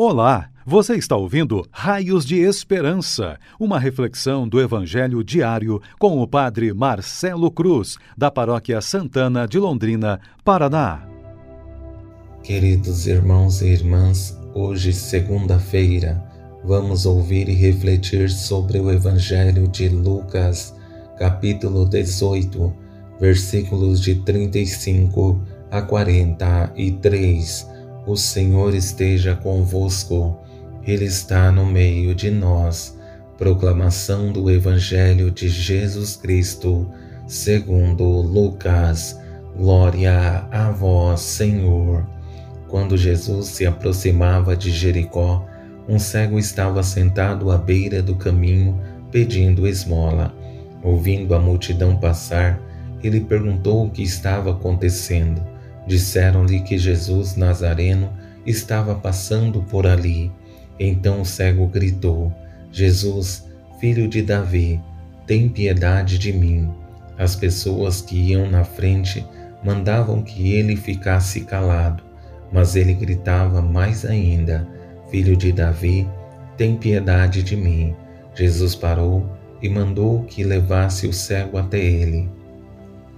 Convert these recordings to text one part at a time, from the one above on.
Olá, você está ouvindo Raios de Esperança, uma reflexão do Evangelho diário com o Padre Marcelo Cruz, da Paróquia Santana de Londrina, Paraná. Queridos irmãos e irmãs, hoje, segunda-feira, vamos ouvir e refletir sobre o Evangelho de Lucas, capítulo 18, versículos de 35 a 43 o Senhor esteja convosco, Ele está no meio de nós. Proclamação do Evangelho de Jesus Cristo, segundo Lucas. Glória a vós, Senhor. Quando Jesus se aproximava de Jericó, um cego estava sentado à beira do caminho pedindo esmola. Ouvindo a multidão passar, ele perguntou o que estava acontecendo. Disseram-lhe que Jesus Nazareno estava passando por ali. Então o cego gritou: Jesus, filho de Davi, tem piedade de mim. As pessoas que iam na frente mandavam que ele ficasse calado, mas ele gritava mais ainda: Filho de Davi, tem piedade de mim. Jesus parou e mandou que levasse o cego até ele.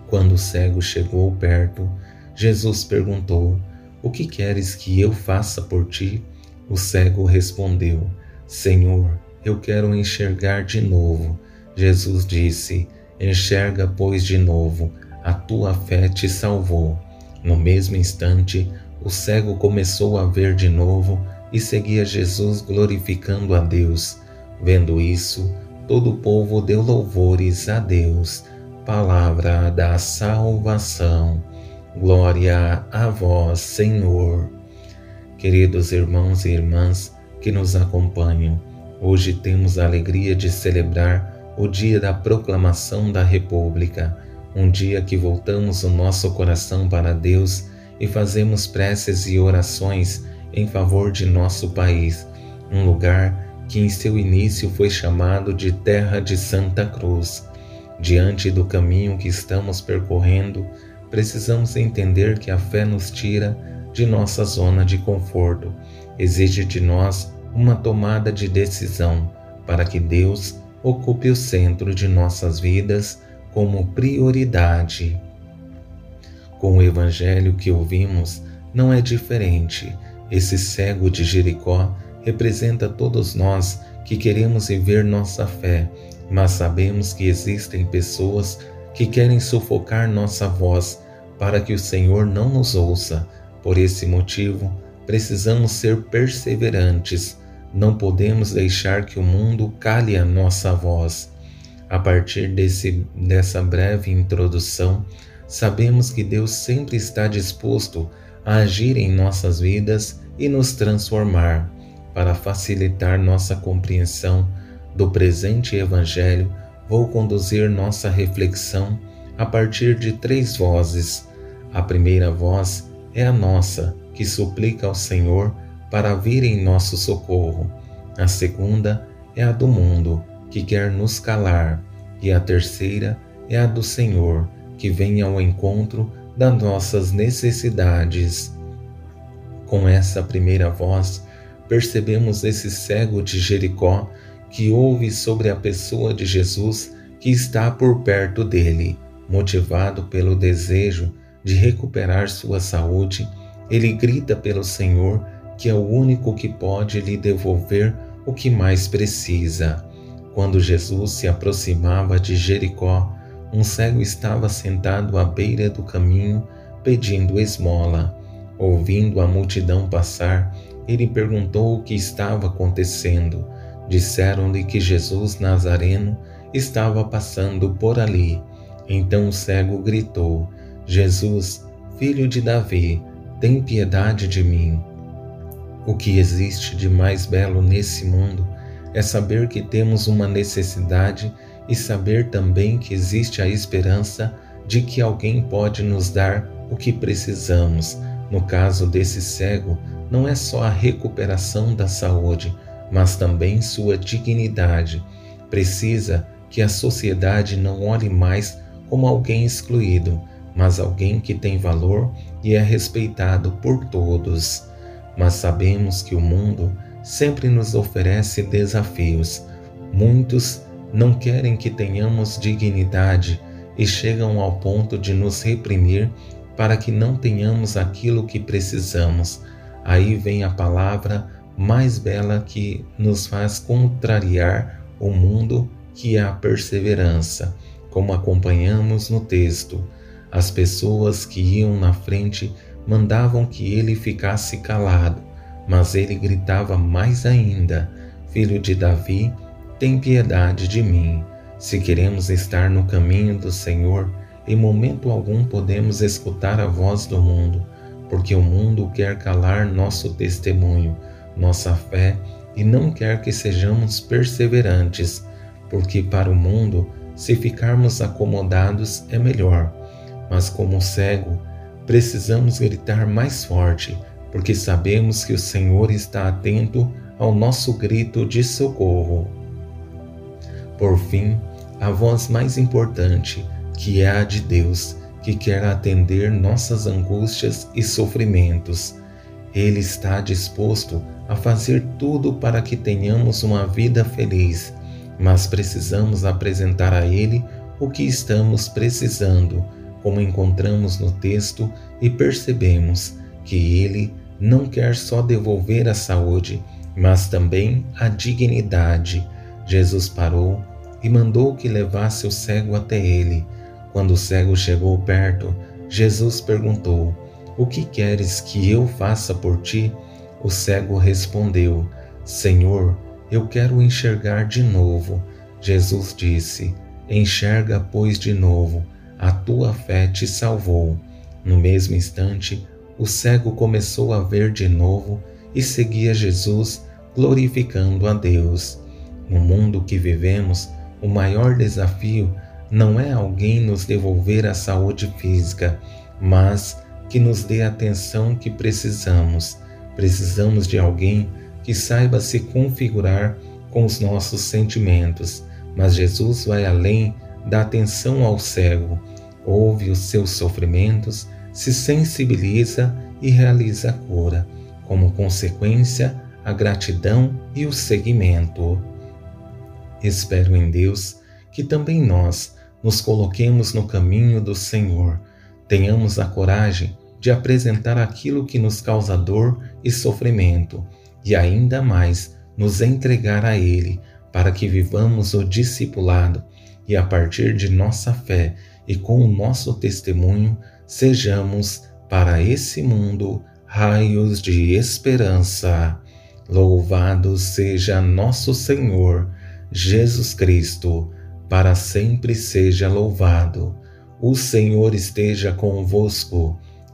Quando o cego chegou perto, Jesus perguntou: O que queres que eu faça por ti? O cego respondeu: Senhor, eu quero enxergar de novo. Jesus disse: Enxerga, pois, de novo, a tua fé te salvou. No mesmo instante, o cego começou a ver de novo e seguia Jesus glorificando a Deus. Vendo isso, todo o povo deu louvores a Deus. Palavra da salvação. Glória a vós, Senhor. Queridos irmãos e irmãs que nos acompanham, hoje temos a alegria de celebrar o dia da proclamação da República, um dia que voltamos o nosso coração para Deus e fazemos preces e orações em favor de nosso país, um lugar que em seu início foi chamado de Terra de Santa Cruz. Diante do caminho que estamos percorrendo, precisamos entender que a fé nos tira de nossa zona de conforto, exige de nós uma tomada de decisão para que Deus ocupe o centro de nossas vidas como prioridade. Com o evangelho que ouvimos, não é diferente. Esse cego de Jericó representa todos nós que queremos viver nossa fé, mas sabemos que existem pessoas que querem sufocar nossa voz para que o Senhor não nos ouça. Por esse motivo, precisamos ser perseverantes. Não podemos deixar que o mundo cale a nossa voz. A partir desse, dessa breve introdução, sabemos que Deus sempre está disposto a agir em nossas vidas e nos transformar. Para facilitar nossa compreensão do presente Evangelho, vou conduzir nossa reflexão a partir de três vozes. A primeira voz é a nossa, que suplica ao Senhor para vir em nosso socorro. A segunda é a do mundo, que quer nos calar. E a terceira é a do Senhor, que vem ao encontro das nossas necessidades. Com essa primeira voz, percebemos esse cego de Jericó que ouve sobre a pessoa de Jesus que está por perto dele, motivado pelo desejo de recuperar sua saúde, ele grita pelo Senhor, que é o único que pode lhe devolver o que mais precisa. Quando Jesus se aproximava de Jericó, um cego estava sentado à beira do caminho pedindo esmola. Ouvindo a multidão passar, ele perguntou o que estava acontecendo. Disseram-lhe que Jesus Nazareno estava passando por ali. Então o cego gritou: Jesus, filho de Davi, tem piedade de mim. O que existe de mais belo nesse mundo é saber que temos uma necessidade e saber também que existe a esperança de que alguém pode nos dar o que precisamos. No caso desse cego, não é só a recuperação da saúde, mas também sua dignidade. Precisa que a sociedade não olhe mais como alguém excluído, mas alguém que tem valor e é respeitado por todos. mas sabemos que o mundo sempre nos oferece desafios. Muitos não querem que tenhamos dignidade e chegam ao ponto de nos reprimir para que não tenhamos aquilo que precisamos. Aí vem a palavra mais bela que nos faz contrariar o mundo, que é a perseverança, como acompanhamos no texto. As pessoas que iam na frente mandavam que ele ficasse calado, mas ele gritava mais ainda: Filho de Davi, tem piedade de mim. Se queremos estar no caminho do Senhor, em momento algum podemos escutar a voz do mundo, porque o mundo quer calar nosso testemunho, nossa fé e não quer que sejamos perseverantes, porque para o mundo, se ficarmos acomodados é melhor. Mas como cego, precisamos gritar mais forte, porque sabemos que o Senhor está atento ao nosso grito de socorro. Por fim, a voz mais importante, que é a de Deus, que quer atender nossas angústias e sofrimentos. Ele está disposto a fazer tudo para que tenhamos uma vida feliz, mas precisamos apresentar a Ele o que estamos precisando, como encontramos no texto e percebemos que Ele não quer só devolver a saúde, mas também a dignidade. Jesus parou e mandou que levasse o cego até ele. Quando o cego chegou perto, Jesus perguntou: O que queres que eu faça por ti? O cego respondeu: Senhor, eu quero enxergar de novo. Jesus disse: Enxerga, pois, de novo, a tua fé te salvou. No mesmo instante, o cego começou a ver de novo e seguia Jesus, glorificando a Deus. No mundo que vivemos, o maior desafio não é alguém nos devolver a saúde física, mas que nos dê a atenção que precisamos. Precisamos de alguém que saiba se configurar com os nossos sentimentos, mas Jesus vai além da atenção ao cego, ouve os seus sofrimentos, se sensibiliza e realiza a cura, como consequência, a gratidão e o seguimento. Espero em Deus que também nós nos coloquemos no caminho do Senhor, tenhamos a coragem de apresentar aquilo que nos causa dor e sofrimento e ainda mais nos entregar a Ele para que vivamos o discipulado e a partir de nossa fé e com o nosso testemunho sejamos para esse mundo raios de esperança. Louvado seja nosso Senhor Jesus Cristo, para sempre seja louvado. O Senhor esteja convosco,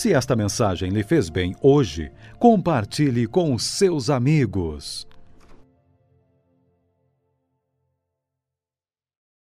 Se esta mensagem lhe fez bem hoje, compartilhe com seus amigos.